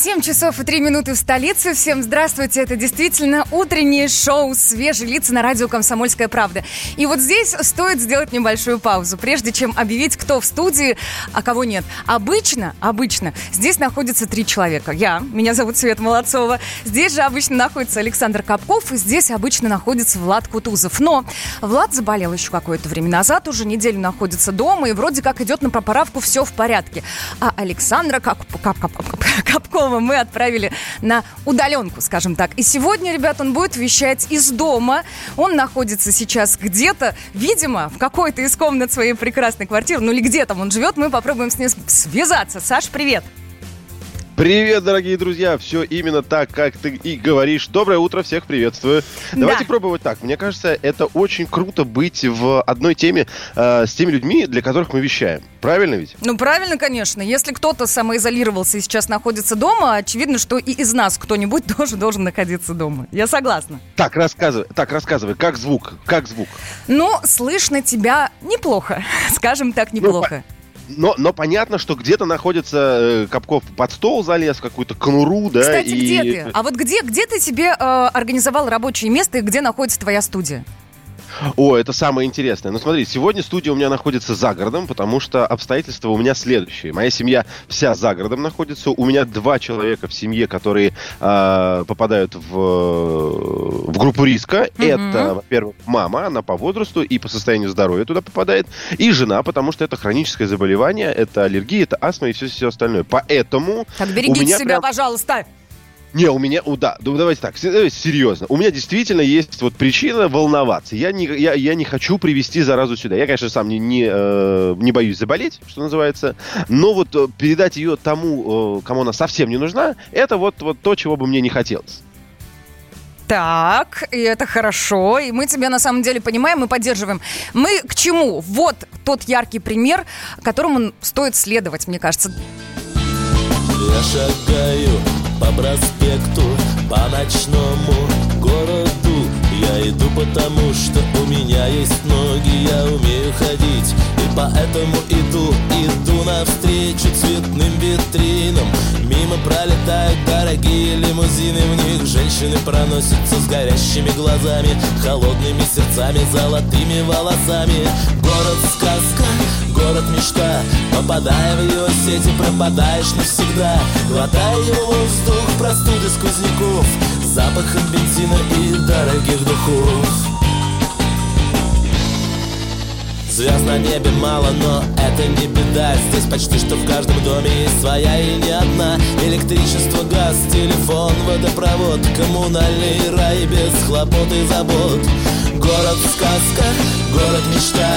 7 часов и 3 минуты в столице. Всем здравствуйте. Это действительно утреннее шоу «Свежие лица» на радио «Комсомольская правда». И вот здесь стоит сделать небольшую паузу, прежде чем объявить, кто в студии, а кого нет. Обычно, обычно здесь находится три человека. Я, меня зовут Света Молодцова. Здесь же обычно находится Александр Капков, и здесь обычно находится Влад Кутузов. Но Влад заболел еще какое-то время назад, уже неделю находится дома, и вроде как идет на поправку, все в порядке. А Александра Кап... Кап... Кап... Капкова мы отправили на удаленку, скажем так. И сегодня, ребят, он будет вещать из дома. Он находится сейчас где-то, видимо, в какой-то из комнат своей прекрасной квартиры, ну или где там он живет, мы попробуем с ним связаться. Саш! Привет, дорогие друзья! Все именно так, как ты и говоришь. Доброе утро, всех приветствую. Да. Давайте пробовать так. Мне кажется, это очень круто быть в одной теме э, с теми людьми, для которых мы вещаем. Правильно ведь? Ну, правильно, конечно. Если кто-то самоизолировался и сейчас находится дома, очевидно, что и из нас кто-нибудь тоже должен находиться дома. Я согласна. Так, рассказывай, так, рассказывай, как звук, как звук. Ну, слышно тебя неплохо, скажем так, неплохо. Но, но понятно, что где-то находится э, Капков под стол залез, в какую-то конуру, да. Кстати, и... где ты? А вот где, где ты себе э, организовал рабочее место и где находится твоя студия? О, это самое интересное. Ну смотри, сегодня студия у меня находится за городом, потому что обстоятельства у меня следующие. Моя семья вся за городом находится. У меня два человека в семье, которые э, попадают в, в группу риска. Мгм. Это, во-первых, мама, она по возрасту и по состоянию здоровья туда попадает. И жена, потому что это хроническое заболевание, это аллергия, это астма и все, все остальное. Поэтому Так, берегите меня себя, прям- пожалуйста. Не, у меня, у, да, ну, давайте так, серьезно. У меня действительно есть вот причина волноваться. Я не, я, я не хочу привести заразу сюда. Я, конечно, сам не, не, э, не боюсь заболеть, что называется, но вот э, передать ее тому, э, кому она совсем не нужна, это вот, вот то, чего бы мне не хотелось. Так, и это хорошо, и мы тебя на самом деле понимаем и поддерживаем. Мы к чему? Вот тот яркий пример, которому стоит следовать, мне кажется. Я шагаю по проспекту, по ночному городу. Я иду потому, что у меня есть ноги, я умею ходить. И поэтому иду, иду навстречу цветным витринам. Мимо пролетают дорогие лимузины В них женщины проносятся с горящими глазами Холодными сердцами, золотыми волосами. Город-сказка, город мечта. Попадая в его сети, пропадаешь навсегда. Глотая его воздух, простуды сквозняков Запахом бензина и дорогих духов. Звезд на небе мало, но это не беда. Здесь почти что в каждом доме есть своя и не одна. Электричество, газ, телефон, водопровод Коммунальный рай без хлопот и забот. Город сказка, город мечта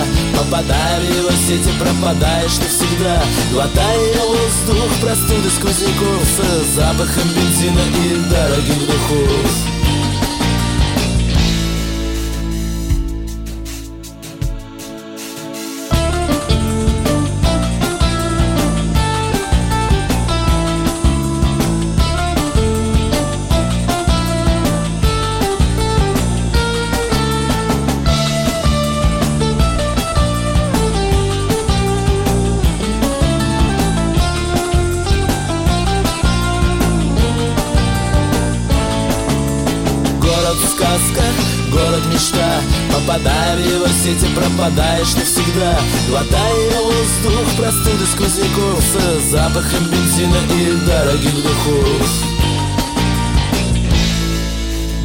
Попадая в сети, пропадаешь навсегда. Глотая воздух, простуды сквозняков С запахом бензина и дорогих духов Глотая воздух, простуды сквозняков С запахом бензина и дорогих духов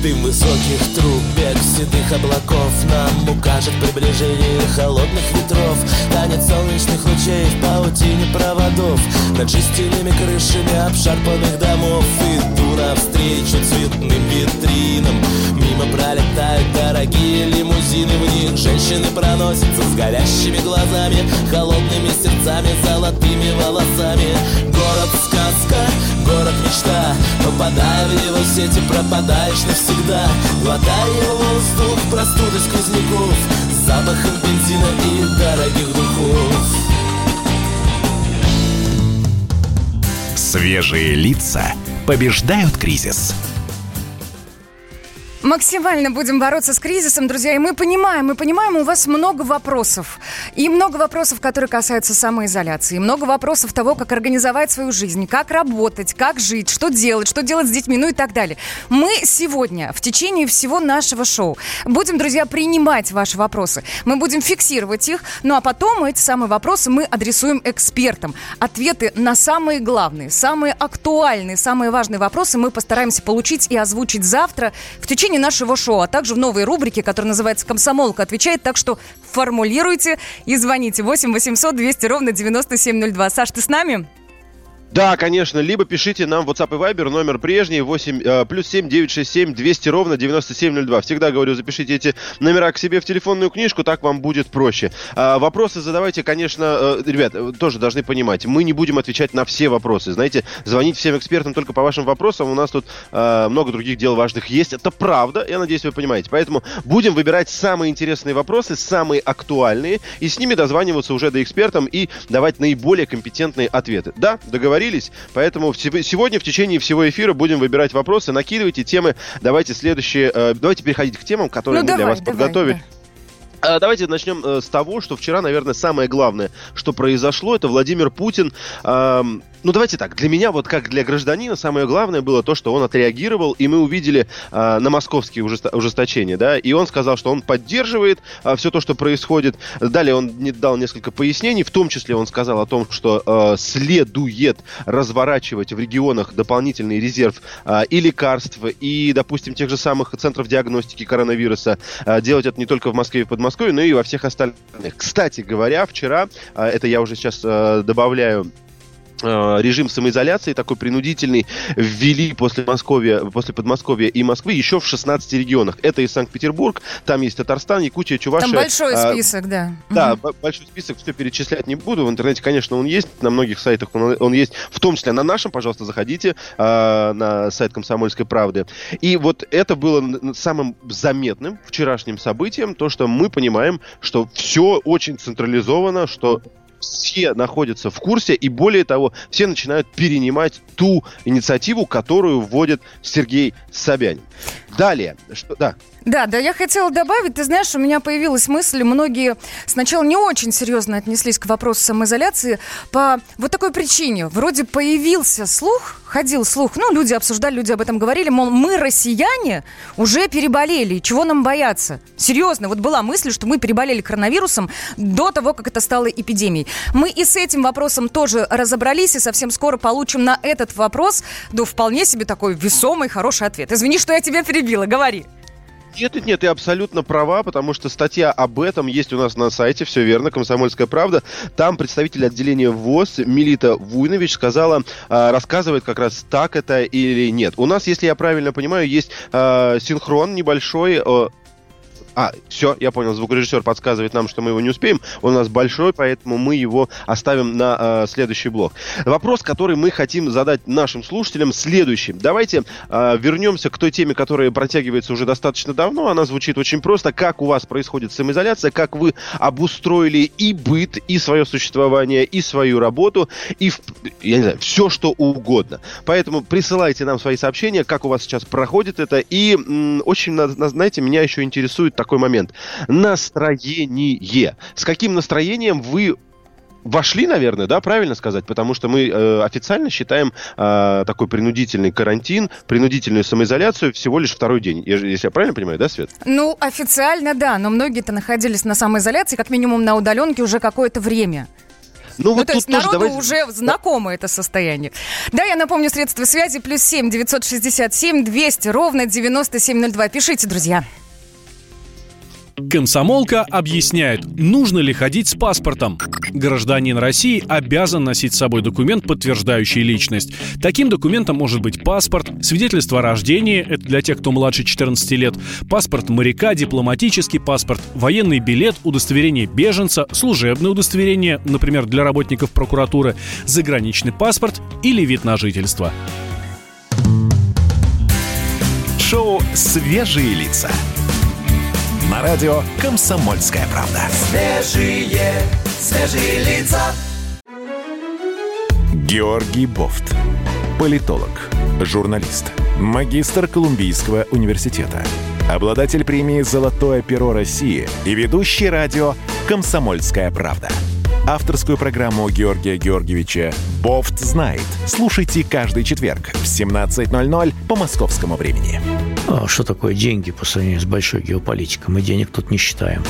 Дым высоких труб, бег седых облаков. Нам укажет приближение холодных ветров. Танец солнечных лучей в паутине проводов. Над жестяными крышами обшарпанных домов. Иду навстречу цветным витринам. Мимо пролетают дорогие лимузины. В них женщины проносятся с горящими глазами Холодными сердцами, золотыми волосами. Город сказка, город мечта. Попадая в его сети, пропадаешь навсегда. Глотая воздух, простуды сквозняков запахом бензина и дорогих духов. Свежие лица побеждают кризис. Максимально будем бороться с кризисом, друзья. И мы понимаем, мы понимаем, у вас много вопросов. И много вопросов, которые касаются самоизоляции. И много вопросов того, как организовать свою жизнь, как работать, как жить, что делать, что делать с детьми, ну и так далее. Мы сегодня, в течение всего нашего шоу, будем, друзья, принимать ваши вопросы. Мы будем фиксировать их, ну а потом эти самые вопросы мы адресуем экспертам. Ответы на самые главные, самые актуальные, самые важные вопросы мы постараемся получить и озвучить завтра в течение течение нашего шоу, а также в новой рубрике, которая называется «Комсомолка отвечает». Так что формулируйте и звоните 8 800 200 ровно 9702. Саш, ты с нами? Да, конечно, либо пишите нам в WhatsApp и Viber, номер прежний, 8, э, плюс 7 967 200 ровно 9702. Всегда говорю, запишите эти номера к себе в телефонную книжку, так вам будет проще. А, вопросы задавайте, конечно, э, ребят, э, тоже должны понимать, мы не будем отвечать на все вопросы. Знаете, звонить всем экспертам только по вашим вопросам, у нас тут э, много других дел важных есть. Это правда, я надеюсь, вы понимаете. Поэтому будем выбирать самые интересные вопросы, самые актуальные, и с ними дозваниваться уже до экспертам и давать наиболее компетентные ответы. Да, договорились договорились. Поэтому сегодня в течение всего эфира будем выбирать вопросы, накидывайте темы. Давайте следующие... Э, давайте переходить к темам, которые ну, мы давай, для вас давай, подготовили. Да. Давайте начнем э, с того, что вчера, наверное, самое главное, что произошло, это Владимир Путин ну, давайте так, для меня, вот как для гражданина, самое главное было то, что он отреагировал, и мы увидели э, на московские ужесто- ужесточения, да, и он сказал, что он поддерживает э, все то, что происходит. Далее он не дал несколько пояснений, в том числе он сказал о том, что э, следует разворачивать в регионах дополнительный резерв э, и лекарств, и, допустим, тех же самых центров диагностики коронавируса. Э, делать это не только в Москве и в Подмосковье, но и во всех остальных. Кстати говоря, вчера, э, это я уже сейчас э, добавляю режим самоизоляции такой принудительный ввели после Московья, после Подмосковья и Москвы еще в 16 регионах. Это и Санкт-Петербург, там есть Татарстан, Якутия, Чувашия. Там большой а, список, да. Да, угу. большой список, все перечислять не буду. В интернете, конечно, он есть, на многих сайтах он, он есть, в том числе на нашем, пожалуйста, заходите а, на сайт Комсомольской правды. И вот это было самым заметным вчерашним событием, то, что мы понимаем, что все очень централизовано, что все находятся в курсе, и более того, все начинают перенимать ту инициативу, которую вводит Сергей Собянин. Далее, что, да. Да, да, я хотела добавить, ты знаешь, у меня появилась мысль, многие сначала не очень серьезно отнеслись к вопросу самоизоляции по вот такой причине. Вроде появился слух, ходил слух, ну, люди обсуждали, люди об этом говорили, мол, мы, россияне, уже переболели, чего нам бояться? Серьезно, вот была мысль, что мы переболели коронавирусом до того, как это стало эпидемией. Мы и с этим вопросом тоже разобрались, и совсем скоро получим на этот вопрос, да, вполне себе такой весомый, хороший ответ. Извини, что я тебя перебила, говори. Нет, нет, нет, ты абсолютно права, потому что статья об этом есть у нас на сайте, все верно, «Комсомольская правда». Там представитель отделения ВОЗ Милита Вуйнович сказала, э, рассказывает как раз так это или нет. У нас, если я правильно понимаю, есть э, синхрон небольшой э, а, все, я понял, звукорежиссер подсказывает нам, что мы его не успеем. Он у нас большой, поэтому мы его оставим на э, следующий блок. Вопрос, который мы хотим задать нашим слушателям, следующий. Давайте э, вернемся к той теме, которая протягивается уже достаточно давно. Она звучит очень просто. Как у вас происходит самоизоляция, как вы обустроили и быт, и свое существование, и свою работу, и, я не знаю, все, что угодно. Поэтому присылайте нам свои сообщения, как у вас сейчас проходит это. И м, очень, знаете, меня еще интересует такой такой момент. Настроение. С каким настроением вы вошли, наверное, да, правильно сказать, потому что мы э, официально считаем э, такой принудительный карантин, принудительную самоизоляцию всего лишь второй день, если я правильно понимаю, да, Свет? Ну, официально, да, но многие-то находились на самоизоляции, как минимум на удаленке уже какое-то время. Ну, ну вот то есть народу давайте... уже знакомо это состояние. Да, я напомню, средства связи плюс семь девятьсот шестьдесят семь двести ровно девяносто семь ноль два. Пишите, друзья. Комсомолка объясняет, нужно ли ходить с паспортом. Гражданин России обязан носить с собой документ, подтверждающий личность. Таким документом может быть паспорт, свидетельство о рождении, это для тех, кто младше 14 лет, паспорт моряка, дипломатический паспорт, военный билет, удостоверение беженца, служебное удостоверение, например, для работников прокуратуры, заграничный паспорт или вид на жительство. Шоу «Свежие лица» на радио «Комсомольская правда». Свежие, свежие лица. Георгий Бофт Политолог, журналист, магистр Колумбийского университета, обладатель премии «Золотое перо России» и ведущий радио «Комсомольская правда». Авторскую программу Георгия Георгиевича «Бофт знает». Слушайте каждый четверг в 17.00 по московскому времени. А что такое деньги по сравнению с большой геополитикой? Мы денег тут не считаем.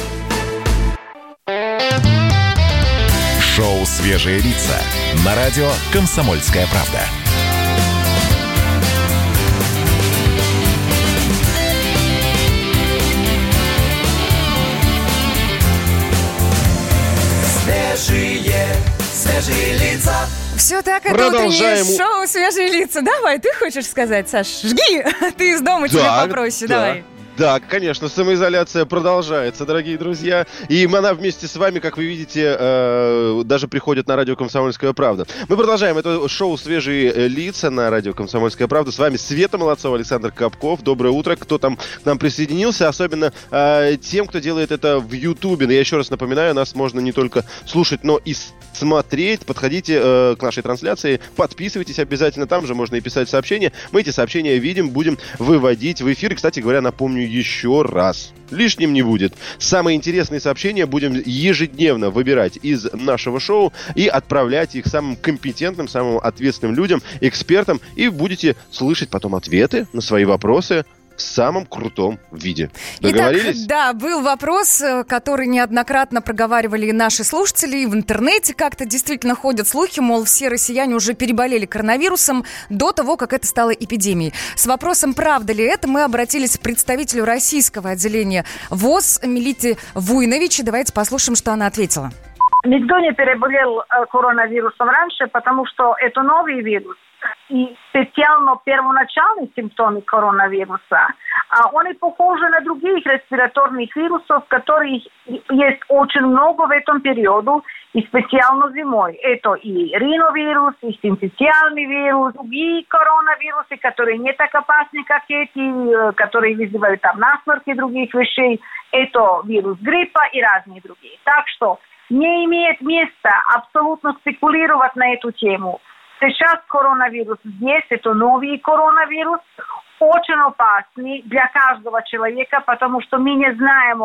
Шоу «Свежие лица» на радио «Комсомольская правда». Свежие лица. Все так, это Продолжаем. утреннее шоу «Свежие лица». Давай, ты хочешь сказать, Саш? Жги! Ты из дома, тебе Да, попроще, да. давай. Да, конечно, самоизоляция продолжается, дорогие друзья. И она вместе с вами, как вы видите, э, даже приходит на радио «Комсомольская правда». Мы продолжаем. Это шоу «Свежие э, лица» на радио «Комсомольская правда». С вами Света Молодцова, Александр Капков. Доброе утро. Кто там к нам присоединился, особенно э, тем, кто делает это в Ютубе. Я еще раз напоминаю, нас можно не только слушать, но и смотреть. Подходите к нашей трансляции, подписывайтесь обязательно. Там же можно и писать сообщения. Мы эти сообщения видим, будем выводить в эфир. И, кстати говоря, напомню еще раз. Лишним не будет. Самые интересные сообщения будем ежедневно выбирать из нашего шоу и отправлять их самым компетентным, самым ответственным людям, экспертам. И будете слышать потом ответы на свои вопросы в самом крутом виде. Договорились? Итак, да, был вопрос, э, который неоднократно проговаривали и наши слушатели, и в интернете как-то действительно ходят слухи, мол, все россияне уже переболели коронавирусом до того, как это стало эпидемией. С вопросом, правда ли это, мы обратились к представителю российского отделения ВОЗ Милите Вуйнович. Давайте послушаем, что она ответила. Никто не переболел э, коронавирусом раньше, потому что это новый вирус. И специально первоначальные симптомы коронавируса, а они похожи на других респираторных вирусов, которых есть очень много в этом периоду, и специально зимой. Это и риновирус, и синтетиальный вирус, другие коронавирусы, которые не так опасны, как эти, э, которые вызывают там насморк и других вещей. Это вирус гриппа и разные другие. Так что не имеет места абсолютно спекулировать на эту тему. Сейчас коронавирус здесь, это новый коронавирус, очень опасный для каждого человека, потому что мы не знаем,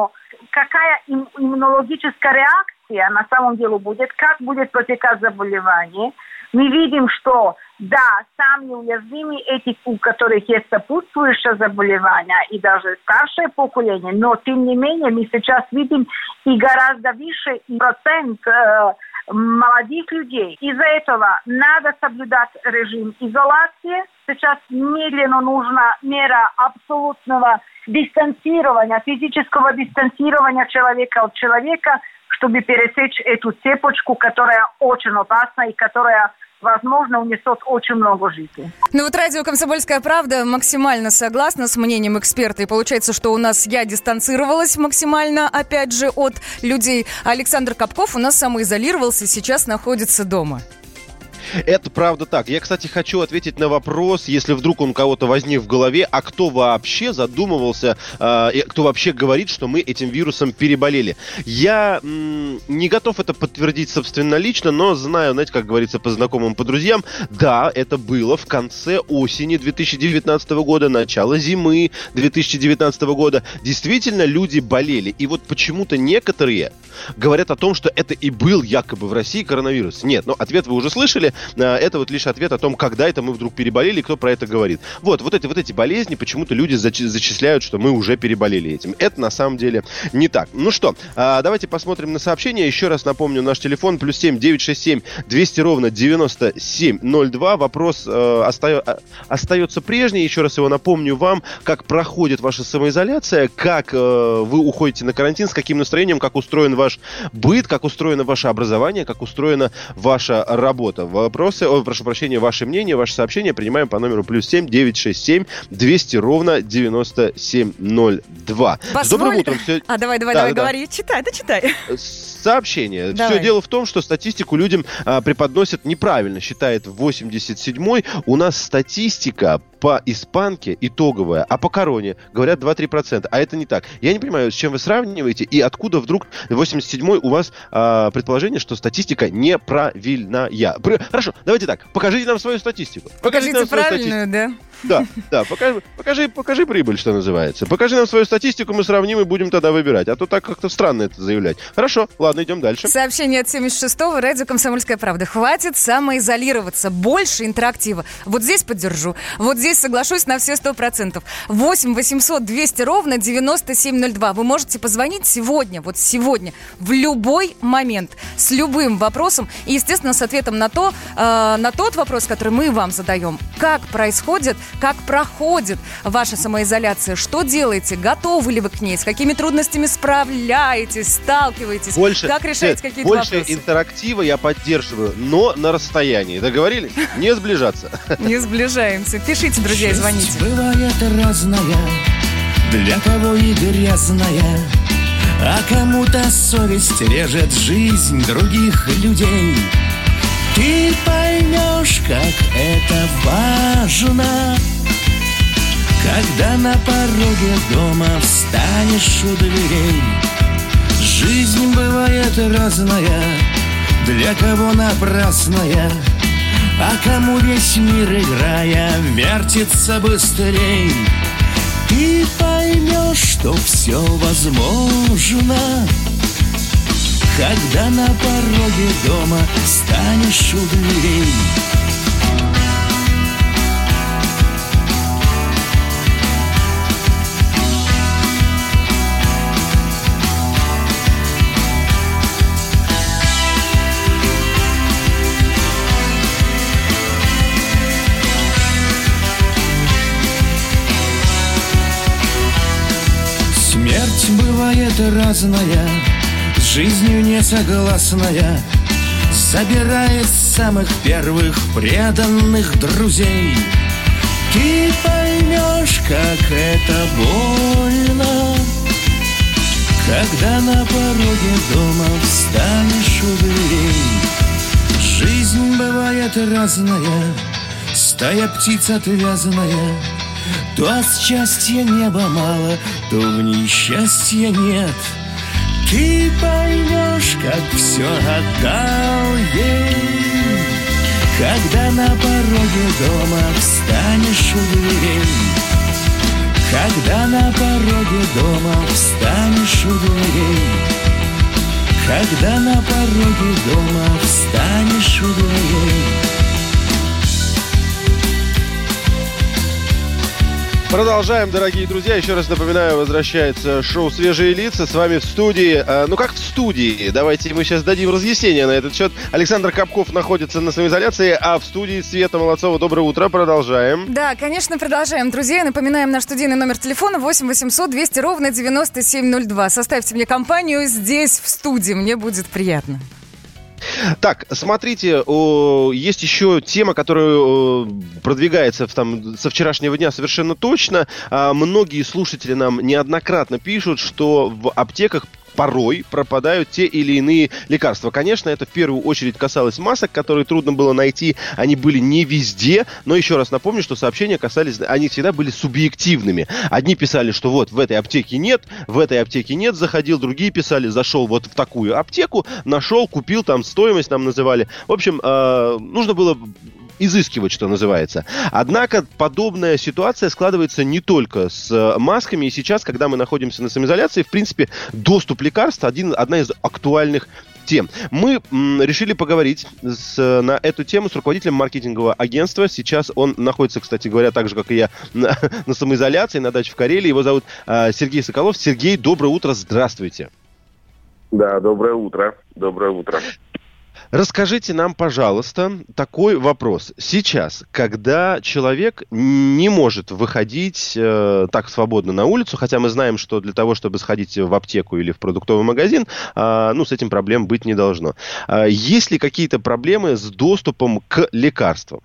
какая им- иммунологическая реакция на самом деле будет, как будет протекать заболевание. Мы видим, что да, самые уязвимые эти, у которых есть сопутствующее заболевание и даже старшее поколение, но тем не менее мы сейчас видим и гораздо выше процент э, молодых людей. Из-за этого надо соблюдать режим изоляции. Сейчас медленно нужна мера абсолютного дистанцирования, физического дистанцирования человека от человека, чтобы пересечь эту цепочку, которая очень опасна и которая возможно, унесет очень много жизней. Ну вот радио «Комсомольская правда» максимально согласна с мнением эксперта. И получается, что у нас я дистанцировалась максимально, опять же, от людей. Александр Капков у нас самоизолировался сейчас находится дома. Это правда так. Я, кстати, хочу ответить на вопрос, если вдруг он кого-то возник в голове, а кто вообще задумывался, э, кто вообще говорит, что мы этим вирусом переболели. Я м, не готов это подтвердить собственнолично, но знаю, знаете, как говорится, по знакомым, по друзьям, да, это было в конце осени 2019 года, начало зимы 2019 года. Действительно, люди болели. И вот почему-то некоторые говорят о том, что это и был якобы в России коронавирус. Нет, но ответ вы уже слышали. А, Это вот лишь ответ о том, когда это мы вдруг переболели, и кто про это говорит. Вот, вот эти, вот эти болезни почему-то люди зачи- зачисляют, что мы уже переболели этим. Это на самом деле не так. Ну что, а, давайте посмотрим на сообщения. Еще раз напомню, наш телефон плюс 7 967 200 ровно 9702. Вопрос э, остаё- а- остается прежний. Еще раз его напомню вам, как проходит ваша самоизоляция, как э, вы уходите на карантин, с каким настроением, как устроен ваш быт, как устроено ваше образование, как устроена ваша работа. Вопросы, о, прошу прощения, ваше мнение, ваше сообщение принимаем по номеру плюс 7 967 200 ровно 9702. С Позволь- добрым утром. Все... А, давай, давай, Да, давай, да, да. говори. Читай, да читай. Сообщение. Давай. Все дело в том, что статистику людям а, преподносят неправильно, считает 87-й. У нас статистика по испанке итоговая, а по короне говорят 2-3%. А это не так. Я не понимаю, с чем вы сравниваете и откуда вдруг 87-й у вас а, предположение, что статистика неправильная. Пр- Хорошо, давайте так. Покажите нам свою статистику. Покажите нам свою правильную, да? Да, да, покажи, покажи, покажи прибыль, что называется. Покажи нам свою статистику, мы сравним и будем тогда выбирать. А то так как-то странно это заявлять. Хорошо, ладно, идем дальше. Сообщение от 76-го, радио «Комсомольская правда». Хватит самоизолироваться, больше интерактива. Вот здесь поддержу, вот здесь соглашусь на все 100%. 8 800 200 ровно 9702. Вы можете позвонить сегодня, вот сегодня, в любой момент, с любым вопросом. И, естественно, с ответом на, то, э, на тот вопрос, который мы вам задаем. Как происходит как проходит ваша самоизоляция? Что делаете? Готовы ли вы к ней? С какими трудностями справляетесь? Сталкиваетесь? Больше, как решаете нет, какие-то больше вопросы? интерактива я поддерживаю, но на расстоянии. Договорились? Не сближаться. Не сближаемся. Пишите, друзья, и звоните. Бывает разная, для кого и грязная, а кому-то совесть режет жизнь других людей. Ты поймешь, как это важно, когда на пороге дома встанешь у дверей. Жизнь бывает разная, для кого напрасная, а кому весь мир, играя, вертится быстрей. Ты поймешь, что все возможно, когда на пороге дома станешь у дверей. Смерть бывает разная, жизнью не согласная, Забирает самых первых преданных друзей. Ты поймешь, как это больно, когда на пороге дома встанешь у дверей. Жизнь бывает разная, стая птиц отвязанная, То от счастья неба мало, то в ней счастья нет. Ты поймешь, как все отдал ей, Когда на пороге дома встанешь у дверей. Когда на пороге дома встанешь у дверей. Когда на пороге дома встанешь у дверей. Продолжаем, дорогие друзья. Еще раз напоминаю, возвращается шоу «Свежие лица». С вами в студии, э, ну как в студии, давайте мы сейчас дадим разъяснение на этот счет. Александр Капков находится на самоизоляции, а в студии Света Молодцова. Доброе утро, продолжаем. Да, конечно, продолжаем. Друзья, напоминаем наш студийный номер телефона 8 800 200 ровно 9702. Составьте мне компанию здесь, в студии. Мне будет приятно. Так, смотрите, есть еще тема, которая продвигается там, со вчерашнего дня совершенно точно. А, многие слушатели нам неоднократно пишут, что в аптеках порой пропадают те или иные лекарства. Конечно, это в первую очередь касалось масок, которые трудно было найти. Они были не везде, но еще раз напомню, что сообщения касались, они всегда были субъективными. Одни писали, что вот в этой аптеке нет, в этой аптеке нет, заходил, другие писали, зашел вот в такую аптеку, нашел, купил, там стоимость нам называли. В общем, э, нужно было изыскивать, что называется. Однако подобная ситуация складывается не только с э, масками. И сейчас, когда мы находимся на самоизоляции, в принципе, доступ лекарств один, одна из актуальных тем. Мы м, решили поговорить с, на эту тему с руководителем маркетингового агентства. Сейчас он находится, кстати говоря, так же, как и я, на, на самоизоляции, на даче в Карелии. Его зовут э, Сергей Соколов. Сергей, доброе утро, здравствуйте. Да, доброе утро. Доброе утро. Расскажите нам, пожалуйста, такой вопрос. Сейчас, когда человек не может выходить э, так свободно на улицу, хотя мы знаем, что для того, чтобы сходить в аптеку или в продуктовый магазин, э, ну, с этим проблем быть не должно. Э, есть ли какие-то проблемы с доступом к лекарствам?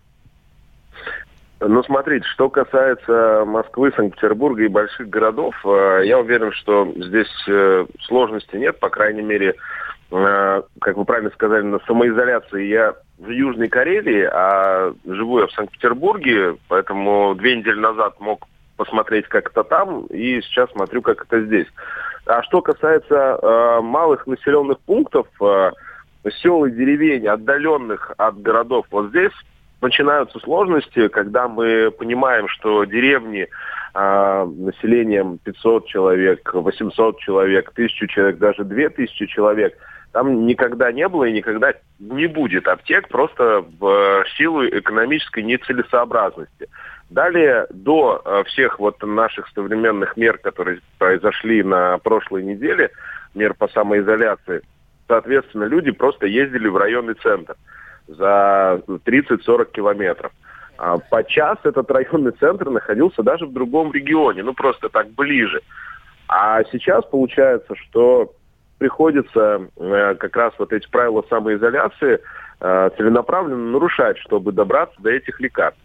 Ну, смотрите, что касается Москвы, Санкт-Петербурга и больших городов, э, я уверен, что здесь э, сложностей нет, по крайней мере, как вы правильно сказали, на самоизоляции я в Южной Карелии, а живу я в Санкт-Петербурге, поэтому две недели назад мог посмотреть, как это там, и сейчас смотрю, как это здесь. А что касается э, малых населенных пунктов, э, сел и деревень, отдаленных от городов, вот здесь начинаются сложности, когда мы понимаем, что деревни э, населением 500 человек, 800 человек, 1000 человек, даже 2000 человек, там никогда не было и никогда не будет аптек просто в силу экономической нецелесообразности. Далее, до э, всех вот наших современных мер, которые произошли на прошлой неделе, мер по самоизоляции, соответственно, люди просто ездили в районный центр за 30-40 километров. А по час этот районный центр находился даже в другом регионе, ну просто так ближе. А сейчас получается, что приходится э, как раз вот эти правила самоизоляции э, целенаправленно нарушать, чтобы добраться до этих лекарств.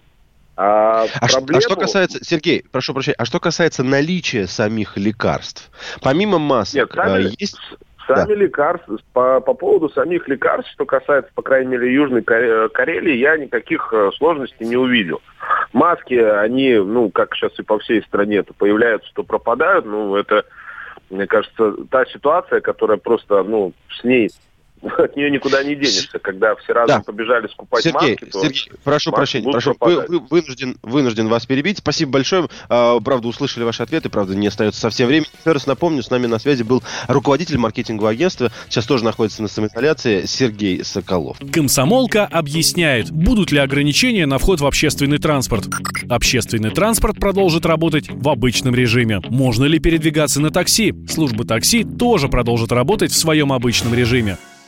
А, а, проблему... а что касается, Сергей, прошу прощения, а что касается наличия самих лекарств, помимо масок, Нет, сами, э, есть... Сами да. лекарства, по, по поводу самих лекарств, что касается, по крайней мере, Южной Карелии, я никаких сложностей не увидел. Маски, они, ну, как сейчас и по всей стране, то появляются, то пропадают. Ну, это, мне кажется, та ситуация, которая просто, ну, с ней от нее никуда не денешься. Когда все разом да. побежали скупать Сергей, маски, то Сергей, прошу прощения, прошу, вы, вы, вынужден, вынужден вас перебить. Спасибо большое. А, правда, услышали ваши ответы, правда, не остается совсем времени. Еще раз напомню, с нами на связи был руководитель маркетингового агентства, сейчас тоже находится на самоизоляции, Сергей Соколов. Комсомолка объясняет, будут ли ограничения на вход в общественный транспорт. Общественный транспорт продолжит работать в обычном режиме. Можно ли передвигаться на такси? Служба такси тоже продолжит работать в своем обычном режиме.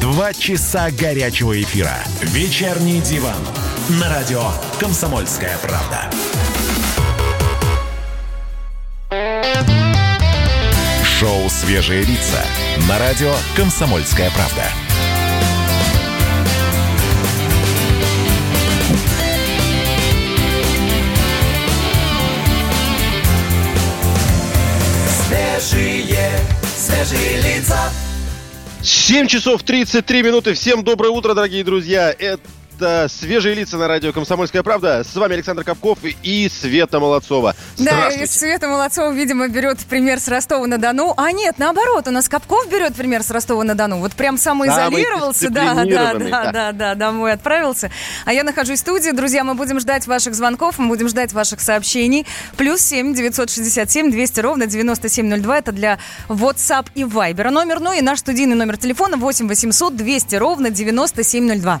Два часа горячего эфира. Вечерний диван на радио «Комсомольская правда». Шоу «Свежие лица» на радио «Комсомольская правда». 7 часов 33 минуты. Всем доброе утро, дорогие друзья. Это это «Свежие лица» на радио «Комсомольская правда». С вами Александр Капков и Света Молодцова. Да, и Света Молодцова, видимо, берет пример с Ростова-на-Дону. А нет, наоборот, у нас Капков берет пример с Ростова-на-Дону. Вот прям самоизолировался, да, да, да, да, да, да, домой отправился. А я нахожусь в студии. Друзья, мы будем ждать ваших звонков, мы будем ждать ваших сообщений. Плюс 7 967 200 ровно 9702. Это для WhatsApp и Viber. Номер, ну и наш студийный номер телефона 8 800 200 ровно 9702.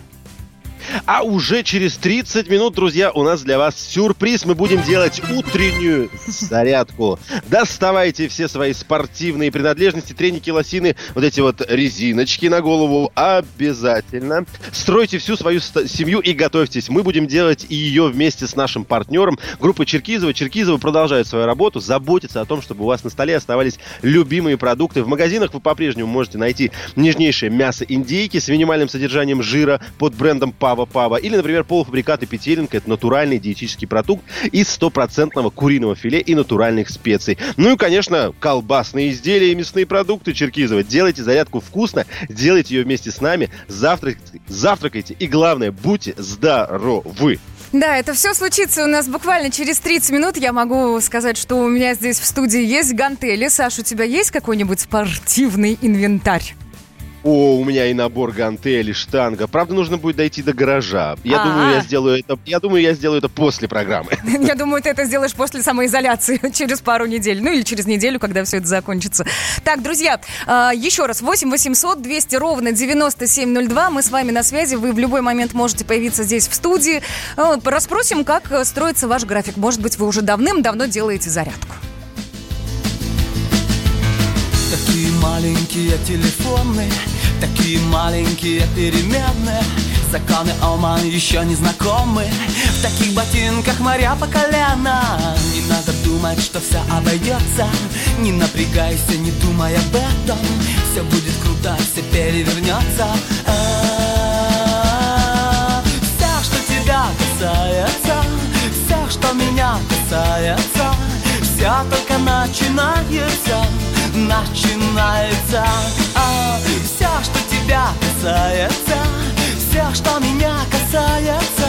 А уже через 30 минут, друзья, у нас для вас сюрприз. Мы будем делать утреннюю зарядку. Доставайте все свои спортивные принадлежности, треники, лосины, вот эти вот резиночки на голову обязательно. Стройте всю свою семью и готовьтесь. Мы будем делать ее вместе с нашим партнером группы Черкизова. Черкизова продолжает свою работу, заботится о том, чтобы у вас на столе оставались любимые продукты. В магазинах вы по-прежнему можете найти нежнейшее мясо индейки с минимальным содержанием жира под брендом Пава пава-пава. Или, например, полуфабрикаты петелинка. Это натуральный диетический продукт из стопроцентного куриного филе и натуральных специй. Ну и, конечно, колбасные изделия и мясные продукты Черкизова. Делайте зарядку вкусно, делайте ее вместе с нами, завтракайте, завтракайте и, главное, будьте здоровы. Да, это все случится у нас буквально через 30 минут. Я могу сказать, что у меня здесь в студии есть гантели. Саш, у тебя есть какой-нибудь спортивный инвентарь? О, у меня и набор гантелей, штанга. Правда, нужно будет дойти до гаража. Я А-а-а. думаю, я сделаю это. Я думаю, я сделаю это после программы. Я думаю, ты это сделаешь после самоизоляции через пару недель. Ну или через неделю, когда все это закончится. Так, друзья, а, еще раз. 8 800 200 ровно 9702. Мы с вами на связи. Вы в любой момент можете появиться здесь в студии. А, расспросим, как строится ваш график. Может быть, вы уже давным-давно делаете зарядку. Такие маленькие телефоны, такие маленькие переменные Законы Оман еще не знакомы. В таких ботинках моря по колено. Не надо думать, что все обойдется Не напрягайся, не думай об этом. Все будет круто, все перевернется А-а-а. Все, что тебя касается Все, что меня касается Все только начинается Начинается. А, Все, что тебя касается все, что меня касается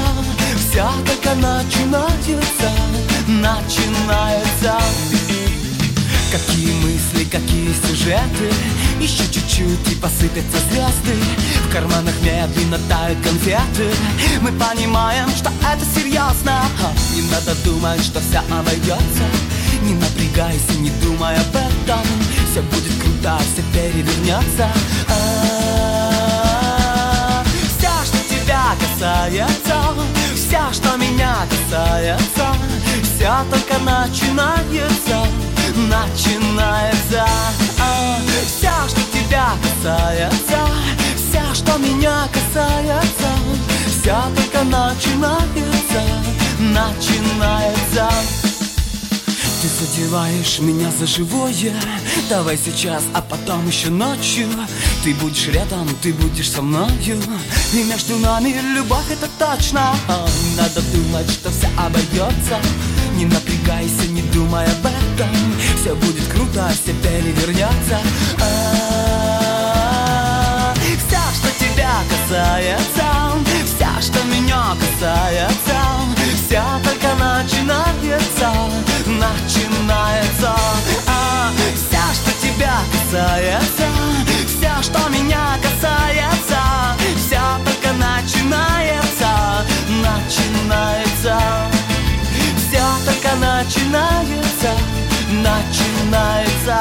Все только начинается, начинается. Какие мысли, какие сюжеты Еще чуть-чуть и посыпятся звезды. В карманах медленно тают конфеты. Мы понимаем, что это серьезно Не надо думать, что все обойдется Не напрягайся, не думай об этом. Все будет круто, все перевернется А-а-а. Все, что тебя касается Все, что меня касается Все только начинается Начинается. А, Все, что тебя касается Все, что меня касается Все только начинается Начинается ты задеваешь меня за живое. Давай сейчас, а потом еще ночью. Ты будешь рядом, ты будешь со мною. И между нами любовь это точно. Надо думать, что все обойдется. Не напрягайся, не думай об этом. Все будет круто, все перевернется А-а-а. Все, что тебя касается. Все, что меня касается только начинается Начинается. А, Все, что тебя касается Все, что меня касается Все только начинается Начинается. Все только начинается Начинается.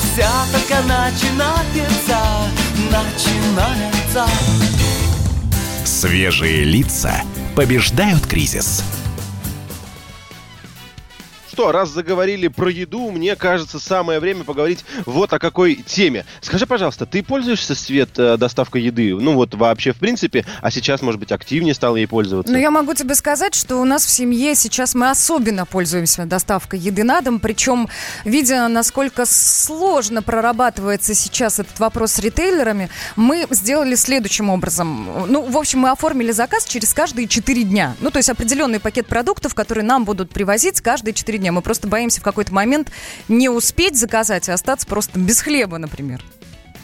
Все только начинается Начинается Свежие лица побеждают кризис. Что, раз заговорили про еду, мне кажется, самое время поговорить вот о какой теме. Скажи, пожалуйста, ты пользуешься, Свет, э, доставкой еды? Ну вот вообще, в принципе, а сейчас, может быть, активнее стал ей пользоваться? Ну, я могу тебе сказать, что у нас в семье сейчас мы особенно пользуемся доставкой еды на дом, причем, видя, насколько сложно прорабатывается сейчас этот вопрос с ритейлерами, мы сделали следующим образом. Ну, в общем, мы оформили заказ через каждые 4 дня. Ну, то есть определенный пакет продуктов, которые нам будут привозить каждые 4 дня. Мы просто боимся в какой-то момент не успеть заказать и остаться просто без хлеба, например.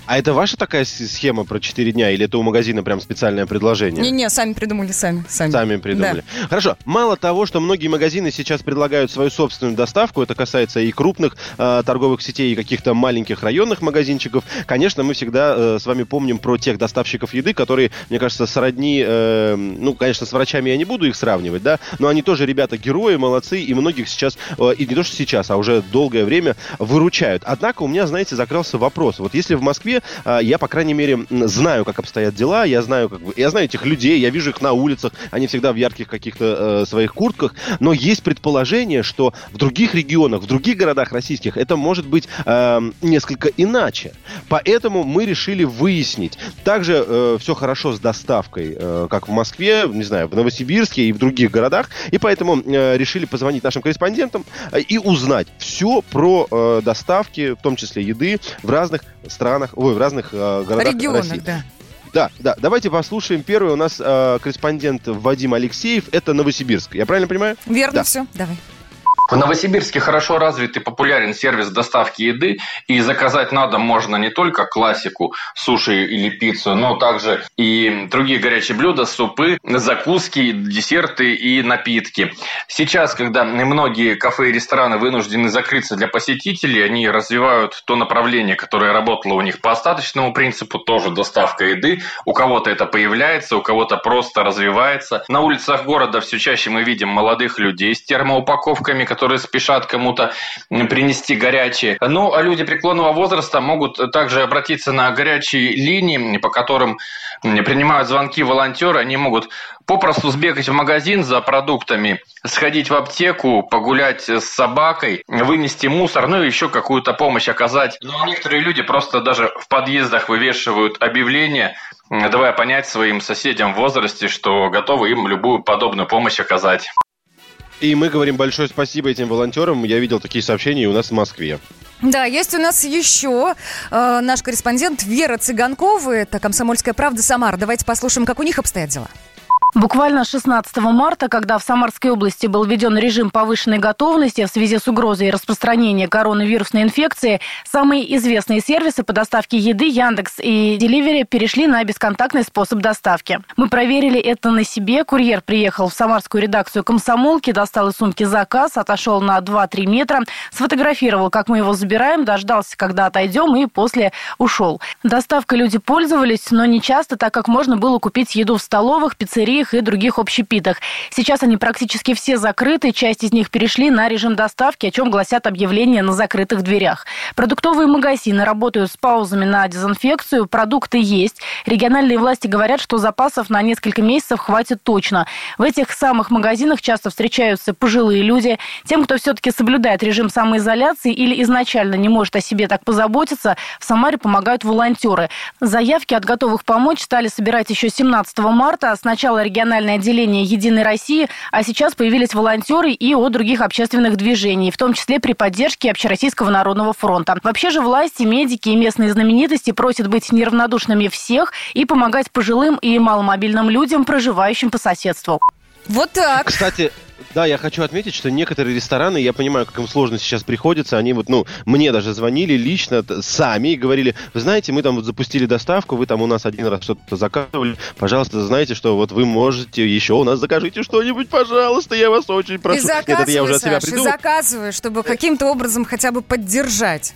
А это ваша такая схема про 4 дня, или это у магазина прям специальное предложение? Не-не, сами придумали, сами. Сами, Сами придумали. Хорошо. Мало того, что многие магазины сейчас предлагают свою собственную доставку, это касается и крупных э, торговых сетей, и каких-то маленьких районных магазинчиков. Конечно, мы всегда э, с вами помним про тех доставщиков еды, которые, мне кажется, сродни, э, ну, конечно, с врачами я не буду их сравнивать, да, но они тоже ребята герои, молодцы, и многих сейчас, э, и не то что сейчас, а уже долгое время выручают. Однако у меня, знаете, закрылся вопрос. Вот если в Москве а, я, по крайней мере, знаю, как обстоят дела, я знаю, как бы, я знаю этих людей, я вижу их на улицах, они всегда в ярких каких-то э, своих куртках, но есть предположение, что в других регионах, в других городах российских это может быть э, несколько иначе. Поэтому мы решили выяснить. Также все хорошо с доставкой, э, как в Москве, не знаю, в Новосибирске и в других городах, и поэтому э, решили позвонить нашим корреспондентам э, и узнать все про э, доставки, в том числе еды, в разных странах, ой, в разных э, городах Регионах, России. да. Да, да. Давайте послушаем. Первый у нас э, корреспондент Вадим Алексеев. Это Новосибирск. Я правильно понимаю? Верно Да. все, давай. В Новосибирске хорошо развит и популярен сервис доставки еды, и заказать на дом можно не только классику, суши или пиццу, но также и другие горячие блюда, супы, закуски, десерты и напитки. Сейчас, когда многие кафе и рестораны вынуждены закрыться для посетителей, они развивают то направление, которое работало у них по остаточному принципу, тоже доставка еды. У кого-то это появляется, у кого-то просто развивается. На улицах города все чаще мы видим молодых людей с термоупаковками, которые которые спешат кому-то принести горячие. Ну, а люди преклонного возраста могут также обратиться на горячие линии, по которым принимают звонки волонтеры. Они могут попросту сбегать в магазин за продуктами, сходить в аптеку, погулять с собакой, вынести мусор, ну и еще какую-то помощь оказать. Но некоторые люди просто даже в подъездах вывешивают объявления, давая понять своим соседям в возрасте, что готовы им любую подобную помощь оказать. И мы говорим большое спасибо этим волонтерам. Я видел такие сообщения у нас в Москве. Да, есть у нас еще э, наш корреспондент Вера Цыганкова. Это «Комсомольская правда» Самара. Давайте послушаем, как у них обстоят дела. Буквально 16 марта, когда в Самарской области был введен режим повышенной готовности в связи с угрозой распространения коронавирусной инфекции, самые известные сервисы по доставке еды Яндекс и Деливери перешли на бесконтактный способ доставки. Мы проверили это на себе. Курьер приехал в самарскую редакцию комсомолки, достал из сумки заказ, отошел на 2-3 метра, сфотографировал, как мы его забираем, дождался, когда отойдем и после ушел. Доставкой люди пользовались, но не часто, так как можно было купить еду в столовых, пиццериях, пиццериях и других общепитах. Сейчас они практически все закрыты, часть из них перешли на режим доставки, о чем гласят объявления на закрытых дверях. Продуктовые магазины работают с паузами на дезинфекцию, продукты есть. Региональные власти говорят, что запасов на несколько месяцев хватит точно. В этих самых магазинах часто встречаются пожилые люди. Тем, кто все-таки соблюдает режим самоизоляции или изначально не может о себе так позаботиться, в Самаре помогают волонтеры. Заявки от готовых помочь стали собирать еще 17 марта. Сначала региональное отделение «Единой России», а сейчас появились волонтеры и от других общественных движений, в том числе при поддержке Общероссийского народного фронта. Вообще же власти, медики и местные знаменитости просят быть неравнодушными всех и помогать пожилым и маломобильным людям, проживающим по соседству. Вот так. Кстати, да, я хочу отметить, что некоторые рестораны, я понимаю, как им сложно сейчас приходится, они вот, ну, мне даже звонили лично сами и говорили, вы знаете, мы там вот запустили доставку, вы там у нас один раз что-то заказывали, пожалуйста, знаете, что вот вы можете еще у нас закажите что-нибудь, пожалуйста, я вас очень прошу. И заказывай, Нет, это я уже от себя Саш, и заказывай, чтобы каким-то образом хотя бы поддержать.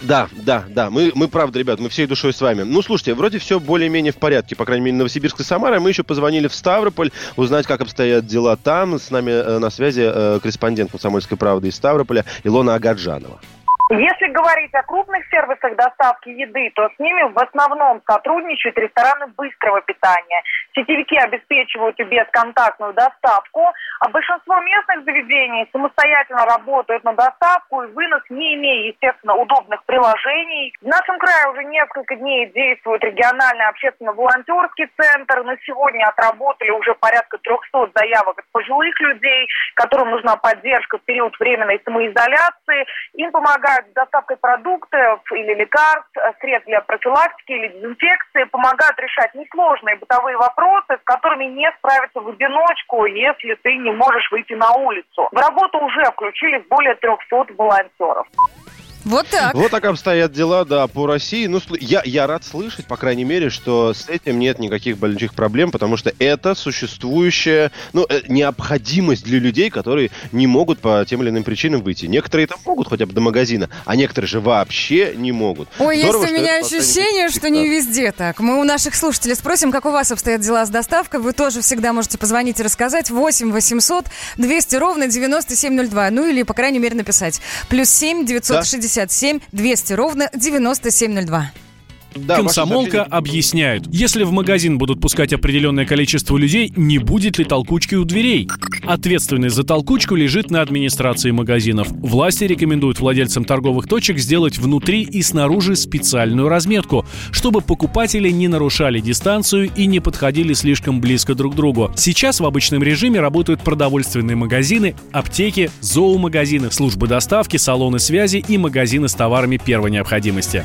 Да, да, да. Мы, мы правда, ребят, мы всей душой с вами. Ну, слушайте, вроде все более-менее в порядке, по крайней мере, Новосибирск и Самара. Мы еще позвонили в Ставрополь, узнать, как обстоят дела там. С нами э, на связи э, корреспондент «Комсомольской правды» из Ставрополя Илона Агаджанова. Если говорить о крупных сервисах доставки еды, то с ними в основном сотрудничают рестораны быстрого питания. Сетевики обеспечивают и бесконтактную доставку, а большинство местных заведений самостоятельно работают на доставку и вынос, не имея, естественно, удобных приложений. В нашем крае уже несколько дней действует региональный общественно-волонтерский центр. На сегодня отработали уже порядка 300 заявок от пожилых людей, которым нужна поддержка в период временной самоизоляции. Им помогают помогают с доставкой продуктов или лекарств, э, средств для профилактики или дезинфекции, помогают решать несложные бытовые вопросы, с которыми не справиться в одиночку, если ты не можешь выйти на улицу. В работу уже включились более 300 волонтеров. Вот так. Вот так обстоят дела, да, по России. Ну, я, я рад слышать, по крайней мере, что с этим нет никаких больших проблем, потому что это существующая, ну, э, необходимость для людей, которые не могут по тем или иным причинам выйти. Некоторые там могут хотя бы до магазина, а некоторые же вообще не могут. Ой, Здорово, есть у меня ощущение, что не везде так. Мы у наших слушателей спросим, как у вас обстоят дела с доставкой. Вы тоже всегда можете позвонить и рассказать. 8 800 200 ровно 9702. Ну или, по крайней мере, написать. Плюс 7 960 67 200 ровно 9702. Да, Комсомолка объясняют, если в магазин будут пускать определенное количество людей, не будет ли толкучки у дверей? Ответственность за толкучку лежит на администрации магазинов. Власти рекомендуют владельцам торговых точек сделать внутри и снаружи специальную разметку, чтобы покупатели не нарушали дистанцию и не подходили слишком близко друг к другу. Сейчас в обычном режиме работают продовольственные магазины, аптеки, зоомагазины, службы доставки, салоны связи и магазины с товарами первой необходимости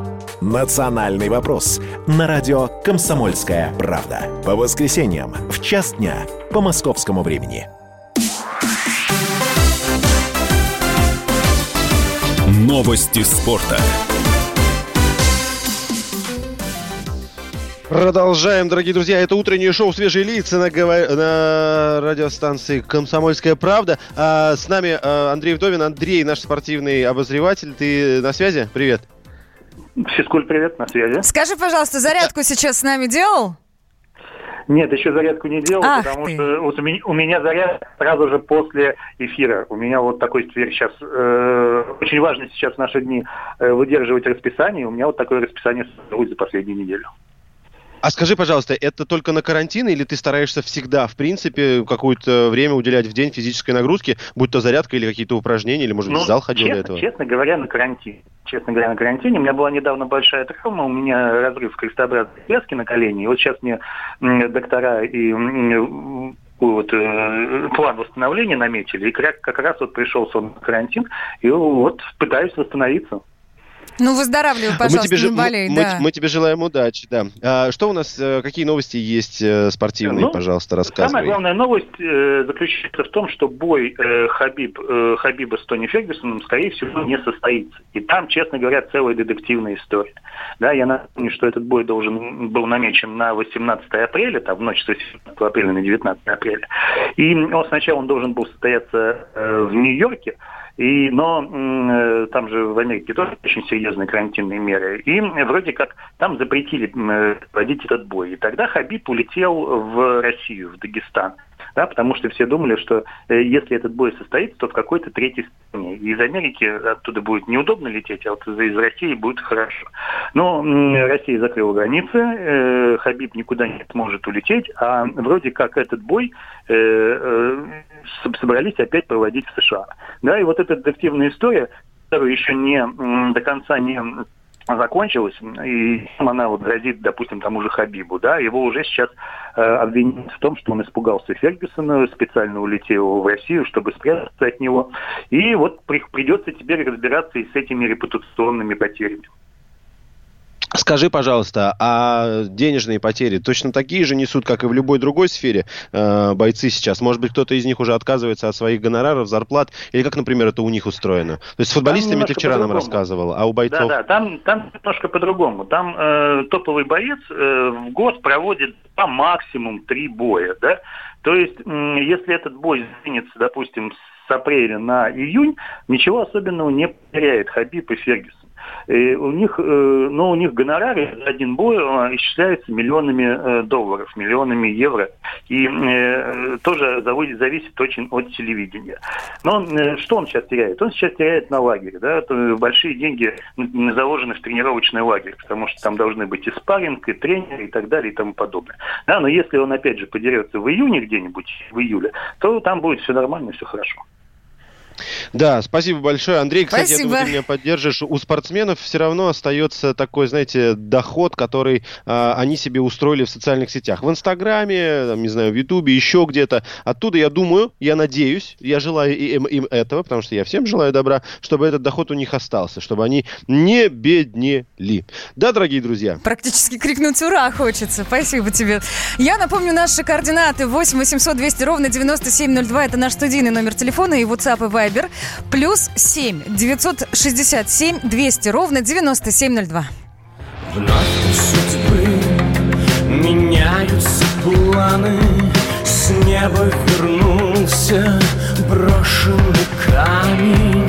«Национальный вопрос» на радио «Комсомольская правда». По воскресеньям в час дня по московскому времени. Новости спорта. Продолжаем, дорогие друзья. Это утреннее шоу «Свежие лица» на, гова- на радиостанции «Комсомольская правда». А, с нами а, Андрей Вдовин. Андрей, наш спортивный обозреватель. Ты на связи? Привет. Физкуль, привет, на связи. Скажи, пожалуйста, зарядку сейчас с нами делал? Нет, еще зарядку не делал, Ах потому ты. что вот у, меня, у меня заряд сразу же после эфира. У меня вот такой теперь сейчас... э, очень важно сейчас в наши дни э, выдерживать расписание. У меня вот такое расписание за последнюю неделю. А скажи, пожалуйста, это только на карантин или ты стараешься всегда, в принципе, какое-то время уделять в день физической нагрузке, будь то зарядка или какие-то упражнения, или, может быть, в зал ходил честно, до этого? честно говоря, на карантине. Честно говоря, на карантине. У меня была недавно большая травма, у меня разрыв крестообразной связки на колене. И вот сейчас мне доктора и вот, э, план восстановления наметили. И как, как раз вот пришел сон карантин, и вот пытаюсь восстановиться. Ну, выздоравливай, пожалуйста, же- не болей, мы, да. мы тебе желаем удачи, да. А, что у нас, э, какие новости есть э, спортивные, Ну, пожалуйста, Самая рассказывай. главная новость э, заключается в том, что бой э, Хабиб, э, Хабиба с Тони Фергюсоном, скорее всего, не состоится. И там, честно говоря, целая детективная история. Да, я напомню, что этот бой должен был намечен на 18 апреля, там, в ночь с 18 апреля на 19 апреля. И он сначала он должен был состояться э, в Нью-Йорке, и, но э, там же в Америке тоже очень серьезные карантинные меры. И вроде как там запретили э, проводить этот бой. И тогда Хабиб улетел в Россию, в Дагестан. Да, потому что все думали, что э, если этот бой состоится, то в какой-то третьей стране. Из Америки оттуда будет неудобно лететь, а вот из, России будет хорошо. Но Россия закрыла границы, э, Хабиб никуда не сможет улететь, а вроде как этот бой э, собрались опять проводить в США. Да, и вот эта детективная история, которая еще не до конца не закончилась, и она вот грозит, допустим, тому же Хабибу, да, его уже сейчас э, обвиняют в том, что он испугался Фергюсона, специально улетел в Россию, чтобы спрятаться от него, и вот при- придется теперь разбираться и с этими репутационными потерями. Скажи, пожалуйста, а денежные потери точно такие же несут, как и в любой другой сфере э, бойцы сейчас? Может быть, кто-то из них уже отказывается от своих гонораров, зарплат? Или как, например, это у них устроено? То есть с футболистами ты вчера нам рассказывал, а у бойцов? Да, да, там, там немножко по-другому. Там э, топовый боец э, в год проводит по максимум три боя, да. То есть, м, если этот бой сдвинется, допустим, с апреля на июнь, ничего особенного не потеряет Хабиб и Фергюсон. И у них, э, ну, у них гонорары за один бой э, исчисляются миллионами э, долларов, миллионами евро. И тоже зави- зависит очень от телевидения. Но что он сейчас теряет? Он сейчас теряет на лагере. Да? Большие деньги заложены в тренировочный лагерь, потому что там должны быть и спарринг, и тренер, и так далее, и тому подобное. Да, но если он, опять же, подерется в июне где-нибудь, в июле, то там будет все нормально, все хорошо. Да, спасибо большое. Андрей, кстати, я Спасибо. думаю, ты меня поддержишь. У спортсменов все равно остается такой, знаете, доход, который а, они себе устроили в социальных сетях. В Инстаграме, там, не знаю, в Ютубе, еще где-то. Оттуда, я думаю, я надеюсь, я желаю им, им этого, потому что я всем желаю добра, чтобы этот доход у них остался, чтобы они не беднели. Да, дорогие друзья? Практически крикнуть «Ура!» хочется. Спасибо тебе. Я напомню наши координаты. 8 800 200 ровно 9702. Это наш студийный номер телефона и WhatsApp и Viber. Плюс 7 967 200 ровно 9702. Вновь судьбы меняются планы С неба вернулся брошенный камень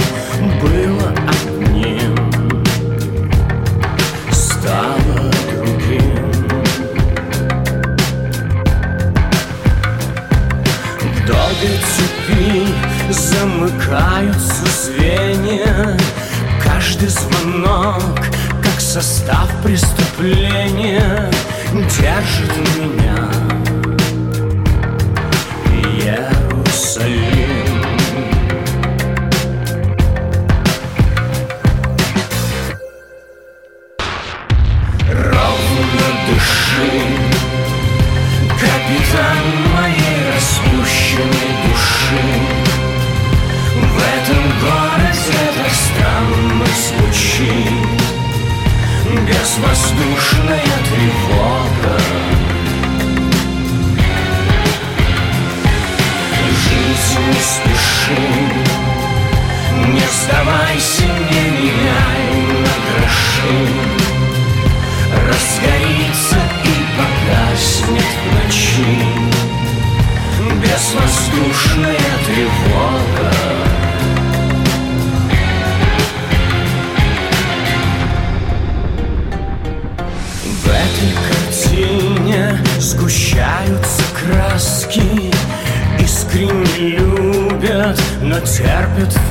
замыкаются звенья. Каждый звонок, как состав преступления Держит меня. Иерусалим. Ровно дыши Капитан моей распущенной души этом городе так странно звучит Без безвоздушная тревога. Жизнь не спеши, не сдавайся, не меняй на гроши. Разгорится и погаснет в ночи Безвоздушная но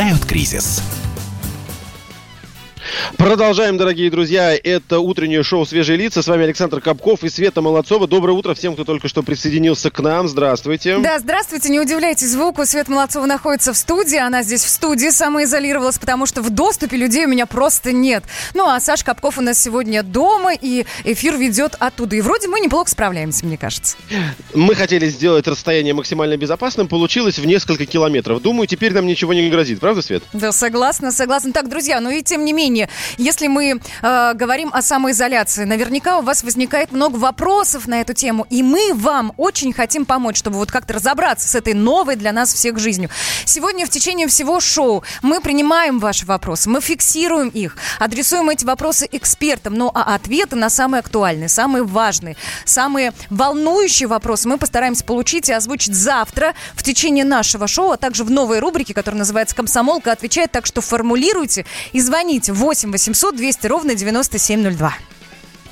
побеждают кризис. Продолжаем, дорогие друзья. Это утреннее шоу «Свежие лица». С вами Александр Капков и Света Молодцова. Доброе утро всем, кто только что присоединился к нам. Здравствуйте. Да, здравствуйте. Не удивляйтесь звуку. Света Молодцова находится в студии. Она здесь в студии самоизолировалась, потому что в доступе людей у меня просто нет. Ну, а Саш Капков у нас сегодня дома, и эфир ведет оттуда. И вроде мы неплохо справляемся, мне кажется. Мы хотели сделать расстояние максимально безопасным. Получилось в несколько километров. Думаю, теперь нам ничего не грозит. Правда, Свет? Да, согласна, согласна. Так, друзья, ну и тем не менее, если мы э, говорим о самоизоляции, наверняка у вас возникает много вопросов на эту тему, и мы вам очень хотим помочь, чтобы вот как-то разобраться с этой новой для нас всех жизнью. Сегодня в течение всего шоу мы принимаем ваши вопросы, мы фиксируем их, адресуем эти вопросы экспертам, ну а ответы на самые актуальные, самые важные, самые волнующие вопросы мы постараемся получить и озвучить завтра в течение нашего шоу, а также в новой рубрике, которая называется «Комсомолка отвечает», так что формулируйте и звоните 8 800 200 ровно 9702.